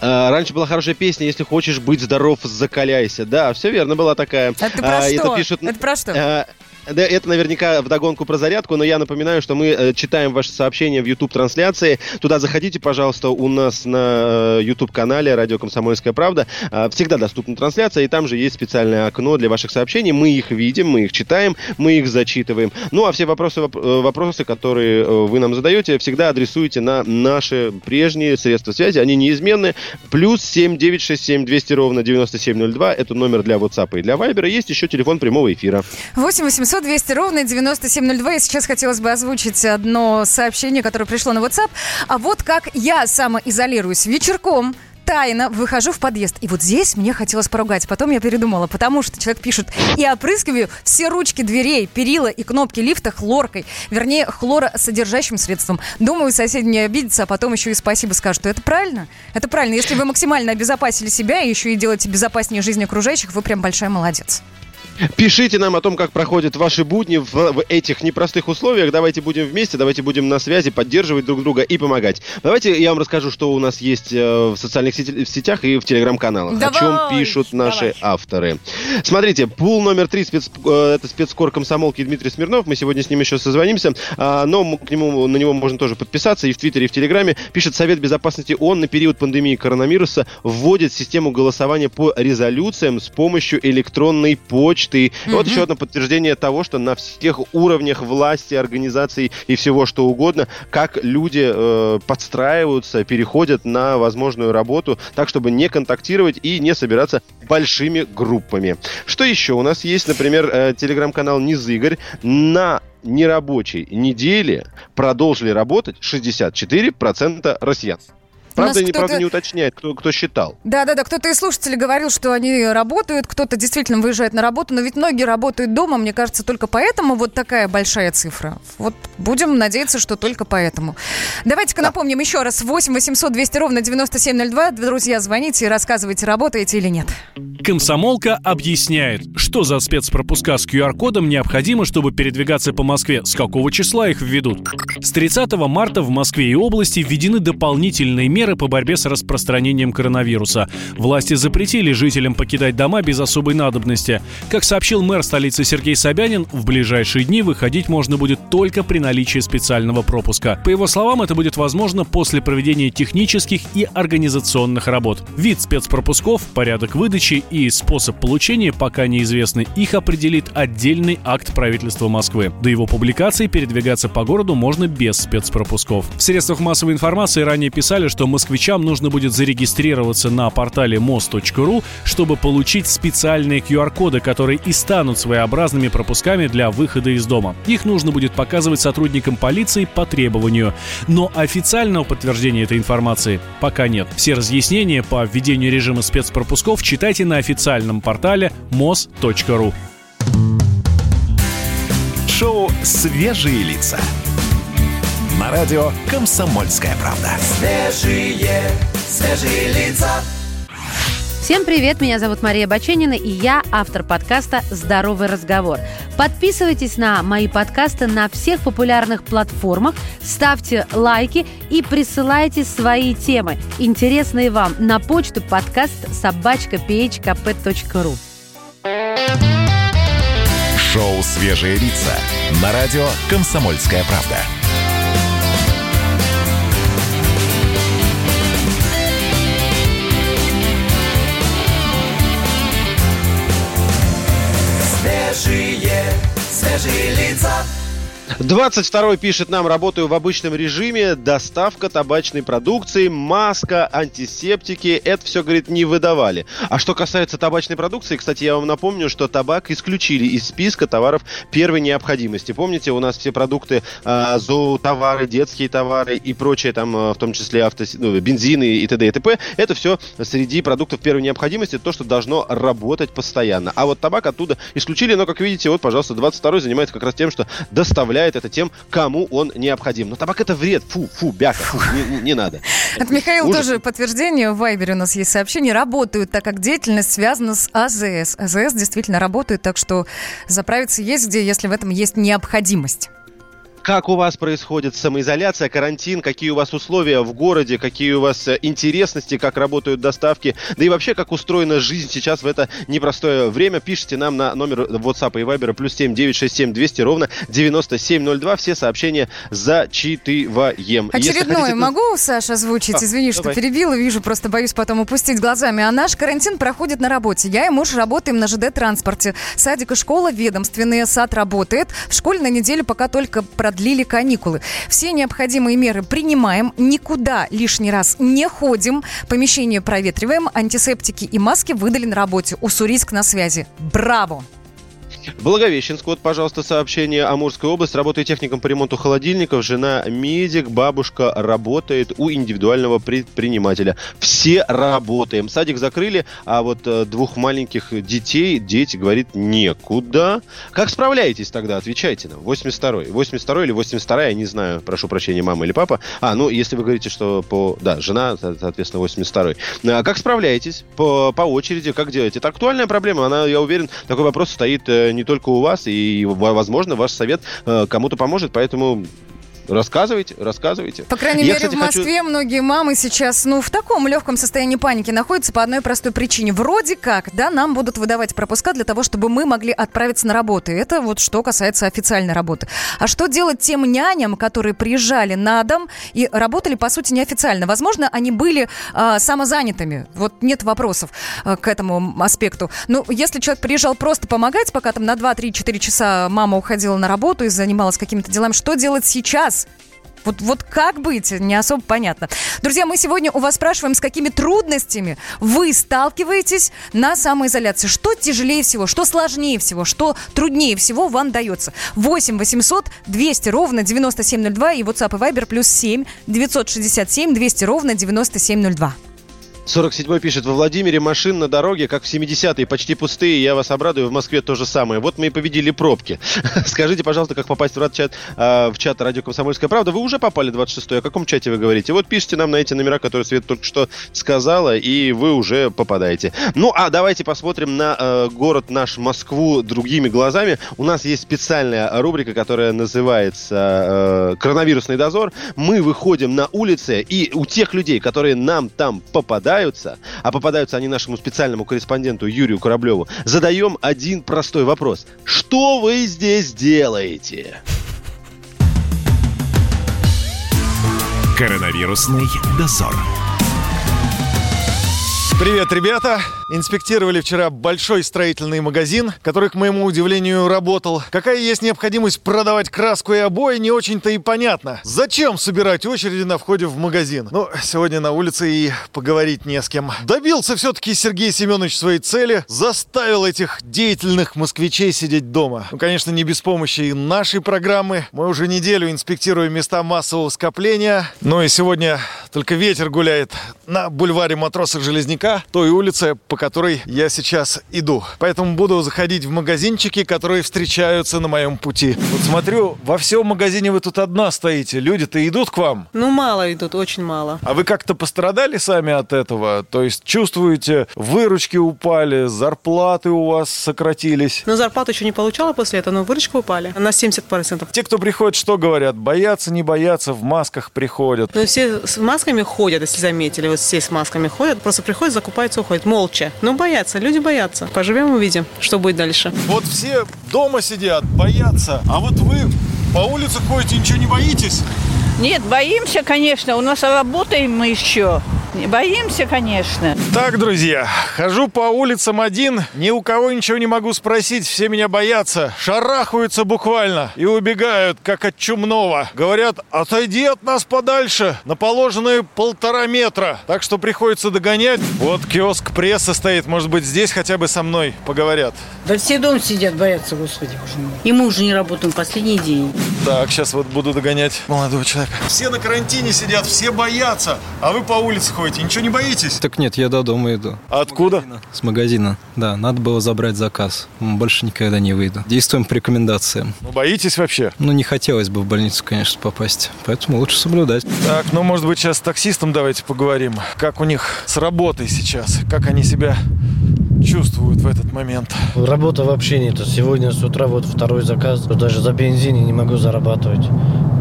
А, раньше была хорошая песня «Если хочешь быть здоров, закаляйся». Да, все верно, была такая. Это про А, что? Это пишут... Это про что? Да, это наверняка вдогонку про зарядку, но я напоминаю, что мы э, читаем ваши сообщения в YouTube-трансляции. Туда заходите, пожалуйста, у нас на э, YouTube-канале «Радио Комсомольская правда». А, Всегда доступна трансляция, и там же есть специальное окно для ваших сообщений. Мы их видим, мы их читаем, мы их зачитываем. Ну, а все вопросы, воп- э, вопросы которые вы нам задаете, всегда адресуйте на наши прежние средства связи. Они неизменны. Плюс 7967 200 ровно 9702. Это номер для WhatsApp и для Viber. Есть еще телефон прямого эфира. 8 800 200 ровно 9702. И сейчас хотелось бы озвучить одно сообщение, которое пришло на WhatsApp. А вот как я самоизолируюсь вечерком. Тайно выхожу в подъезд. И вот здесь мне хотелось поругать. Потом я передумала, потому что человек пишет, и опрыскиваю все ручки дверей, перила и кнопки лифта хлоркой. Вернее, хлоросодержащим средством. Думаю, соседи не обидятся, а потом еще и спасибо скажут. Это правильно? Это правильно. Если вы максимально обезопасили себя и еще и делаете безопаснее жизнь окружающих, вы прям большая молодец. Пишите нам о том, как проходят ваши будни в, в этих непростых условиях. Давайте будем вместе, давайте будем на связи, поддерживать друг друга и помогать. Давайте я вам расскажу, что у нас есть э, в социальных сети- в сетях и в телеграм-каналах. Давай, о чем пишут наши авторы. Смотрите, пул номер три, спец, э, это спецкор комсомолки Дмитрий Смирнов. Мы сегодня с ним еще созвонимся. А, но к нему, на него можно тоже подписаться и в Твиттере, и в Телеграме. Пишет Совет Безопасности ООН на период пандемии коронавируса вводит систему голосования по резолюциям с помощью электронной почты. И Вот Мгм. еще одно подтверждение того, что на всех уровнях власти, организаций и всего что угодно, как люди э, подстраиваются, переходят на возможную работу, так, чтобы не контактировать и не собираться большими группами. Что еще? У нас есть, например, э, телеграм-канал Низыгорь. На нерабочей недели продолжили работать 64% россиян. Правда, не, правда, не уточняет, кто, кто считал. Да-да-да, кто-то из слушателей говорил, что они работают, кто-то действительно выезжает на работу, но ведь многие работают дома, мне кажется, только поэтому вот такая большая цифра. Вот будем надеяться, что только поэтому. Давайте-ка да. напомним еще раз. 8 800 200 ровно 9702. Друзья, звоните и рассказывайте, работаете или нет. Комсомолка объясняет, что за спецпропуска с QR-кодом необходимо, чтобы передвигаться по Москве, с какого числа их введут. С 30 марта в Москве и области введены дополнительные меры меры по борьбе с распространением коронавируса. Власти запретили жителям покидать дома без особой надобности. Как сообщил мэр столицы Сергей Собянин, в ближайшие дни выходить можно будет только при наличии специального пропуска. По его словам, это будет возможно после проведения технических и организационных работ. Вид спецпропусков, порядок выдачи и способ получения пока неизвестны. Их определит отдельный акт правительства Москвы. До его публикации передвигаться по городу можно без спецпропусков. В средствах массовой информации ранее писали, что москвичам нужно будет зарегистрироваться на портале мост.ру, чтобы получить специальные QR-коды, которые и станут своеобразными пропусками для выхода из дома. Их нужно будет показывать сотрудникам полиции по требованию. Но официального подтверждения этой информации пока нет. Все разъяснения по введению режима спецпропусков читайте на официальном портале mos.ru. Шоу «Свежие лица» на радио «Комсомольская правда». Свежие, свежие лица. Всем привет, меня зовут Мария Баченина, и я автор подкаста «Здоровый разговор». Подписывайтесь на мои подкасты на всех популярных платформах, ставьте лайки и присылайте свои темы, интересные вам, на почту подкаст собачка phkp.ru. Шоу «Свежие лица» на радио «Комсомольская правда». je svežih lica 22 пишет нам, работаю в обычном режиме, доставка табачной продукции, маска, антисептики, это все, говорит, не выдавали. А что касается табачной продукции, кстати, я вам напомню, что табак исключили из списка товаров первой необходимости. Помните, у нас все продукты, э, зоотовары, детские товары и прочее, там, э, в том числе авто, ну, бензины и т.д. и т.п. Это все среди продуктов первой необходимости, то, что должно работать постоянно. А вот табак оттуда исключили, но, как видите, вот, пожалуйста, 22 занимается как раз тем, что доставляет заявляет это тем, кому он необходим. Но табак это вред. Фу, фу, бяка. Фу, не, не, не надо. От Михаила Ужас. тоже подтверждение. В Вайбере у нас есть сообщение. Работают, так как деятельность связана с АЗС. АЗС действительно работает, так что заправиться есть где, если в этом есть необходимость. Как у вас происходит самоизоляция, карантин, какие у вас условия в городе, какие у вас э, интересности, как работают доставки, да и вообще, как устроена жизнь сейчас в это непростое время. Пишите нам на номер WhatsApp и Viber плюс 7 967 200 ровно 9702. Все сообщения зачитываем. Очередное хотите... могу, Саша, озвучить? А, Извини, давай. что перебила, вижу, просто боюсь потом упустить глазами. А наш карантин проходит на работе. Я и муж работаем на ЖД-транспорте. Садик и школа ведомственные, сад работает. В школе на неделю пока только продлевается продлили каникулы. Все необходимые меры принимаем, никуда лишний раз не ходим, помещение проветриваем, антисептики и маски выдали на работе. Уссурийск на связи. Браво! Благовещенск, вот, пожалуйста, сообщение. Амурская область. Работаю техником по ремонту холодильников. Жена медик, бабушка работает у индивидуального предпринимателя. Все работаем. Садик закрыли, а вот э, двух маленьких детей, дети, говорит, некуда. Как справляетесь тогда? Отвечайте нам. 82-й. 82 или 82 я не знаю, прошу прощения, мама или папа. А, ну, если вы говорите, что по... Да, жена, соответственно, 82-й. А как справляетесь? По, по очереди, как делаете? Это актуальная проблема. Она, я уверен, такой вопрос стоит э, не только у вас, и, возможно, ваш совет э, кому-то поможет, поэтому Рассказывайте, рассказывайте. По крайней Я, мере, кстати, в Москве хочу... многие мамы сейчас, ну, в таком легком состоянии паники находятся по одной простой причине. Вроде как, да, нам будут выдавать пропуска для того, чтобы мы могли отправиться на работу. Это вот что касается официальной работы. А что делать тем няням, которые приезжали на дом и работали, по сути, неофициально? Возможно, они были а, самозанятыми. Вот нет вопросов а, к этому аспекту. Но если человек приезжал просто помогать, пока там на 2-3-4 часа мама уходила на работу и занималась какими-то делами, что делать сейчас? Вот, вот как быть, не особо понятно. Друзья, мы сегодня у вас спрашиваем, с какими трудностями вы сталкиваетесь на самоизоляции. Что тяжелее всего, что сложнее всего, что труднее всего вам дается. 8 800 200 ровно 9702 и WhatsApp и Viber плюс 7 967 200 ровно 9702. 47 пишет, во Владимире машин на дороге, как в 70-е, почти пустые. Я вас обрадую, в Москве то же самое. Вот мы и победили пробки. Скажите, пожалуйста, как попасть в, чат, э, в чат радио «Комсомольская правда». Вы уже попали 26-й. О каком чате вы говорите? Вот пишите нам на эти номера, которые Свет только что сказала, и вы уже попадаете. Ну, а давайте посмотрим на э, город наш Москву другими глазами. У нас есть специальная рубрика, которая называется э, «Коронавирусный дозор». Мы выходим на улицы, и у тех людей, которые нам там попадают, попадаются, а попадаются они нашему специальному корреспонденту Юрию Кораблеву, задаем один простой вопрос. Что вы здесь делаете? Коронавирусный дозор. Привет, ребята! Инспектировали вчера большой строительный магазин, который, к моему удивлению, работал. Какая есть необходимость продавать краску и обои, не очень-то и понятно. Зачем собирать очереди на входе в магазин? Ну, сегодня на улице и поговорить не с кем. Добился все-таки Сергей Семенович своей цели, заставил этих деятельных москвичей сидеть дома. Ну, конечно, не без помощи и нашей программы. Мы уже неделю инспектируем места массового скопления. Ну и сегодня только ветер гуляет на бульваре матросов Железняка, той улице, по которой я сейчас иду. Поэтому буду заходить в магазинчики, которые встречаются на моем пути. Вот смотрю, во всем магазине вы тут одна стоите. Люди-то идут к вам? Ну, мало идут, очень мало. А вы как-то пострадали сами от этого? То есть чувствуете, выручки упали, зарплаты у вас сократились? Ну, зарплату еще не получала после этого, но выручка упали на 70%. Те, кто приходит, что говорят? Боятся, не боятся, в масках приходят. Ну, все с масками ходят, если заметили. Вот все с масками ходят, просто приходят, закупаются, уходят. Молча. Ну, боятся, люди боятся. Поживем, увидим, что будет дальше. Вот все дома сидят, боятся. А вот вы по улице ходите, ничего не боитесь? Нет, боимся, конечно. У нас работаем мы еще. Боимся, конечно. Так, друзья, хожу по улицам один, ни у кого ничего не могу спросить, все меня боятся, шарахаются буквально и убегают, как от чумного. Говорят, отойди от нас подальше, на положенные полтора метра. Так что приходится догонять. Вот киоск пресса стоит, может быть, здесь хотя бы со мной поговорят. Да все дома сидят, боятся, господи, боже мой. И мы уже не работаем последний день. Так, сейчас вот буду догонять молодого человека. Все на карантине сидят, все боятся, а вы по улице ходите, ничего не боитесь? Так нет, я до дома иду. А откуда? С магазина. Да, надо было забрать заказ. Больше никогда не выйду. Действуем по рекомендациям. Ну, боитесь вообще? Ну, не хотелось бы в больницу, конечно, попасть. Поэтому лучше соблюдать. Так, ну, может быть, сейчас с таксистом давайте поговорим. Как у них с работой сейчас? Как они себя чувствуют в этот момент? Работа вообще нет. Сегодня с утра вот второй заказ. Даже за бензине не могу зарабатывать.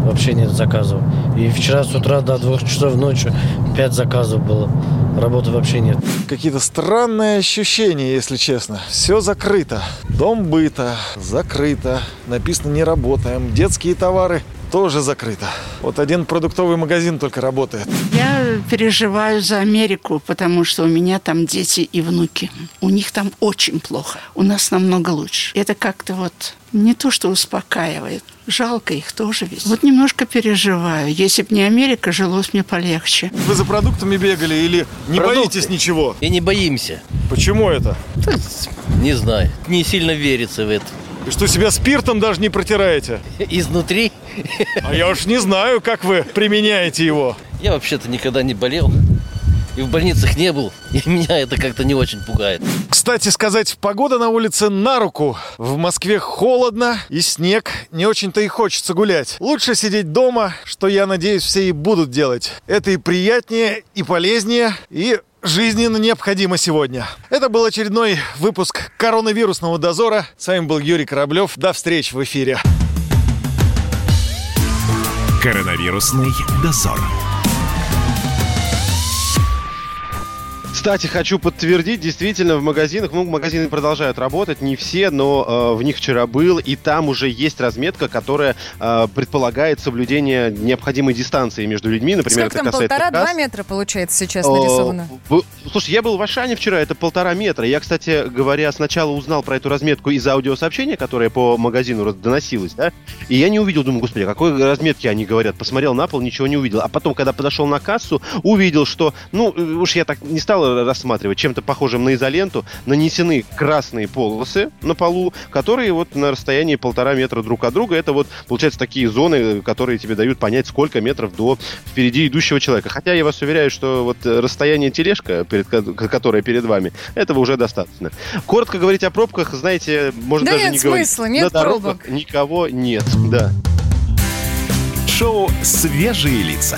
Вообще нет заказов. И вчера с утра до двух часов ночи пять заказов было. Работы вообще нет. Какие-то странные ощущения, если честно. Все закрыто. Дом быта закрыто. Написано «не работаем». Детские товары тоже закрыто. Вот один продуктовый магазин только работает. Я переживаю за Америку, потому что у меня там дети и внуки. У них там очень плохо. У нас намного лучше. Это как-то вот не то, что успокаивает. Жалко их тоже ведь. Вот немножко переживаю. Если бы не Америка, жилось мне полегче. Вы за продуктами бегали или не Продукты. боитесь ничего? И не боимся. Почему это? Не знаю. Не сильно верится в это. И что, себя спиртом даже не протираете? Изнутри. А я уж не знаю, как вы применяете его. Я вообще-то никогда не болел. И в больницах не был. И меня это как-то не очень пугает. Кстати сказать, погода на улице на руку. В Москве холодно и снег. Не очень-то и хочется гулять. Лучше сидеть дома, что, я надеюсь, все и будут делать. Это и приятнее, и полезнее, и жизненно необходимо сегодня. Это был очередной выпуск коронавирусного дозора. С вами был Юрий Кораблев. До встречи в эфире. Коронавирусный дозор. Кстати, хочу подтвердить, действительно, в магазинах, ну, магазины продолжают работать, не все, но э, в них вчера был, и там уже есть разметка, которая э, предполагает соблюдение необходимой дистанции между людьми. Например, Сколько это там, полтора-два метра получается сейчас О, нарисовано? Слушай, я был в Ашане вчера, это полтора метра. Я, кстати говоря, сначала узнал про эту разметку из аудиосообщения, которое по магазину доносилось, да, и я не увидел, думаю, господи, о какой разметке они говорят. Посмотрел на пол, ничего не увидел. А потом, когда подошел на кассу, увидел, что, ну, э, уж я так не стал рассматривать, чем-то похожим на изоленту, нанесены красные полосы на полу, которые вот на расстоянии полтора метра друг от друга. Это вот, получается, такие зоны, которые тебе дают понять, сколько метров до впереди идущего человека. Хотя я вас уверяю, что вот э, расстояние тележка, перед, ко- которая перед вами, этого уже достаточно. Коротко говорить о пробках, знаете, можно Да даже нет не говорить. смысла, нет На дорогах пробок. никого нет, да. Шоу «Свежие лица».